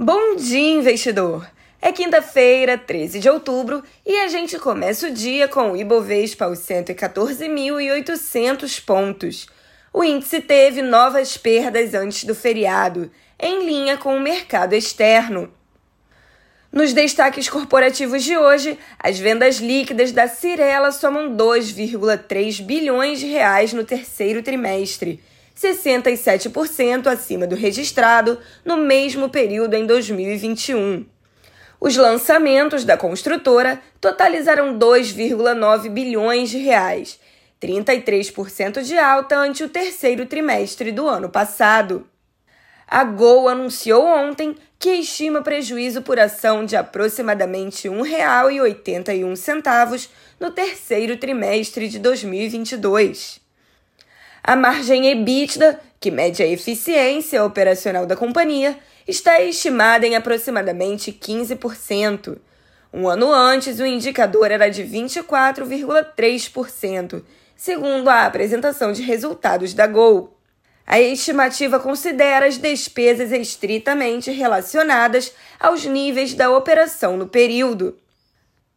Bom dia, investidor! É quinta-feira, 13 de outubro, e a gente começa o dia com o Ibovespa aos 114.800 pontos. O índice teve novas perdas antes do feriado, em linha com o mercado externo. Nos destaques corporativos de hoje, as vendas líquidas da Cirela somam 2,3 bilhões de reais no terceiro trimestre 67% acima do registrado no mesmo período em 2021. Os lançamentos da construtora totalizaram 2,9 bilhões de reais, 33% de alta ante o terceiro trimestre do ano passado. A Gol anunciou ontem que estima prejuízo por ação de aproximadamente R$ 1,81 no terceiro trimestre de 2022. A margem EBITDA, que mede a eficiência operacional da companhia, está estimada em aproximadamente 15%. Um ano antes, o indicador era de 24,3%, segundo a apresentação de resultados da Gol. A estimativa considera as despesas estritamente relacionadas aos níveis da operação no período.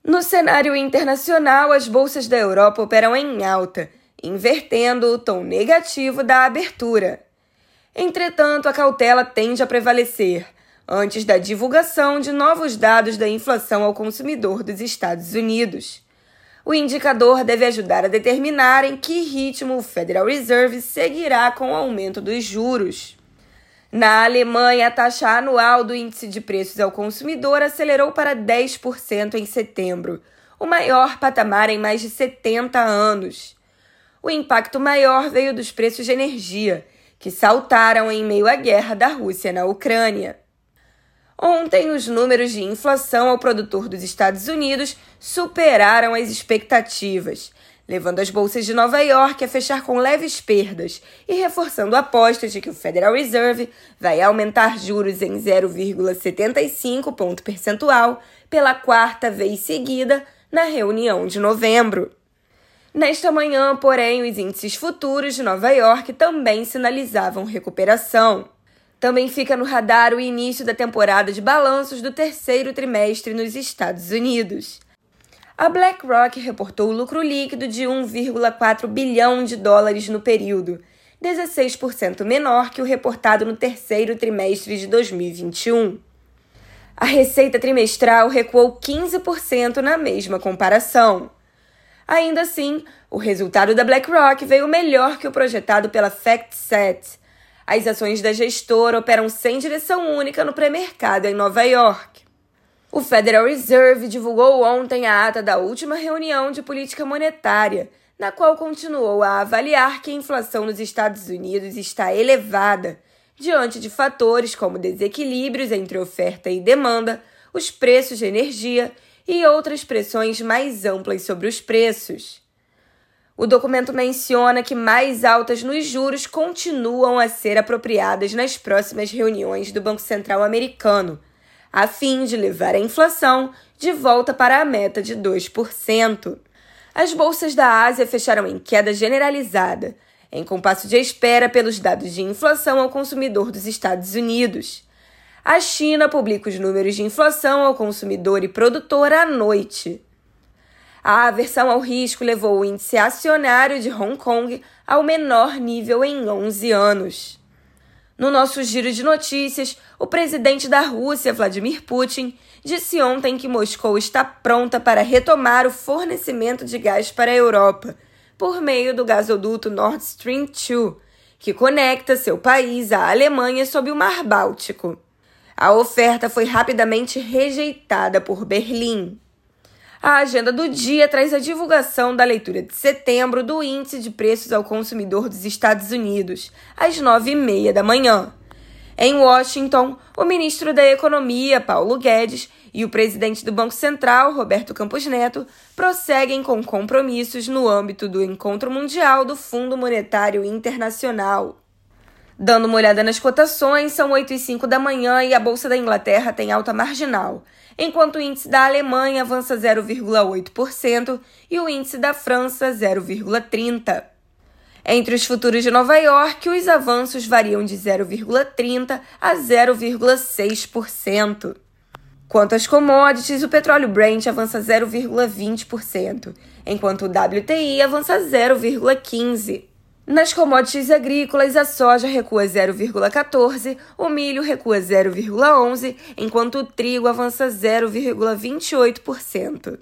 No cenário internacional, as bolsas da Europa operam em alta invertendo o tom negativo da abertura. Entretanto, a cautela tende a prevalecer antes da divulgação de novos dados da inflação ao consumidor dos Estados Unidos. O indicador deve ajudar a determinar em que ritmo o Federal Reserve seguirá com o aumento dos juros. Na Alemanha, a taxa anual do índice de preços ao consumidor acelerou para 10% em setembro, o maior patamar em mais de 70 anos. O impacto maior veio dos preços de energia, que saltaram em meio à guerra da Rússia na Ucrânia. Ontem, os números de inflação ao produtor dos Estados Unidos superaram as expectativas, levando as bolsas de Nova York a fechar com leves perdas e reforçando a aposta de que o Federal Reserve vai aumentar juros em 0,75 ponto percentual pela quarta vez seguida na reunião de novembro. Nesta manhã, porém, os índices futuros de Nova York também sinalizavam recuperação. Também fica no radar o início da temporada de balanços do terceiro trimestre nos Estados Unidos. A BlackRock reportou lucro líquido de 1,4 bilhão de dólares no período, 16% menor que o reportado no terceiro trimestre de 2021. A receita trimestral recuou 15% na mesma comparação. Ainda assim, o resultado da BlackRock veio melhor que o projetado pela FactSet. As ações da gestora operam sem direção única no pré-mercado em Nova York. O Federal Reserve divulgou ontem a ata da última reunião de política monetária, na qual continuou a avaliar que a inflação nos Estados Unidos está elevada, diante de fatores como desequilíbrios entre oferta e demanda, os preços de energia e outras pressões mais amplas sobre os preços. O documento menciona que mais altas nos juros continuam a ser apropriadas nas próximas reuniões do Banco Central americano, a fim de levar a inflação de volta para a meta de 2%. As bolsas da Ásia fecharam em queda generalizada, em compasso de espera pelos dados de inflação ao consumidor dos Estados Unidos. A China publica os números de inflação ao consumidor e produtor à noite. A aversão ao risco levou o índice acionário de Hong Kong ao menor nível em 11 anos. No nosso giro de notícias, o presidente da Rússia, Vladimir Putin, disse ontem que Moscou está pronta para retomar o fornecimento de gás para a Europa por meio do gasoduto Nord Stream 2, que conecta seu país à Alemanha sob o Mar Báltico. A oferta foi rapidamente rejeitada por Berlim. A agenda do dia traz a divulgação da leitura de setembro do Índice de Preços ao Consumidor dos Estados Unidos, às nove e meia da manhã. Em Washington, o ministro da Economia, Paulo Guedes, e o presidente do Banco Central, Roberto Campos Neto, prosseguem com compromissos no âmbito do Encontro Mundial do Fundo Monetário Internacional. Dando uma olhada nas cotações, são 8 e 5 da manhã e a Bolsa da Inglaterra tem alta marginal, enquanto o índice da Alemanha avança 0,8% e o índice da França 0,30%. Entre os futuros de Nova York, os avanços variam de 0,30% a 0,6%. Quanto às commodities, o petróleo Brent avança 0,20%, enquanto o WTI avança 0,15%. Nas commodities agrícolas, a soja recua 0,14%, o milho recua 0,11%, enquanto o trigo avança 0,28%.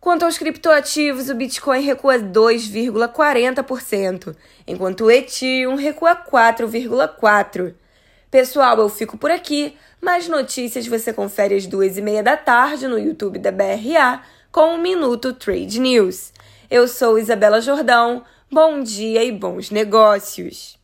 Quanto aos criptoativos, o Bitcoin recua 2,40%, enquanto o Ethereum recua 4,4%. Pessoal, eu fico por aqui. Mais notícias você confere às duas e meia da tarde no YouTube da BRA com o Minuto Trade News. Eu sou Isabela Jordão. Bom dia e bons negócios!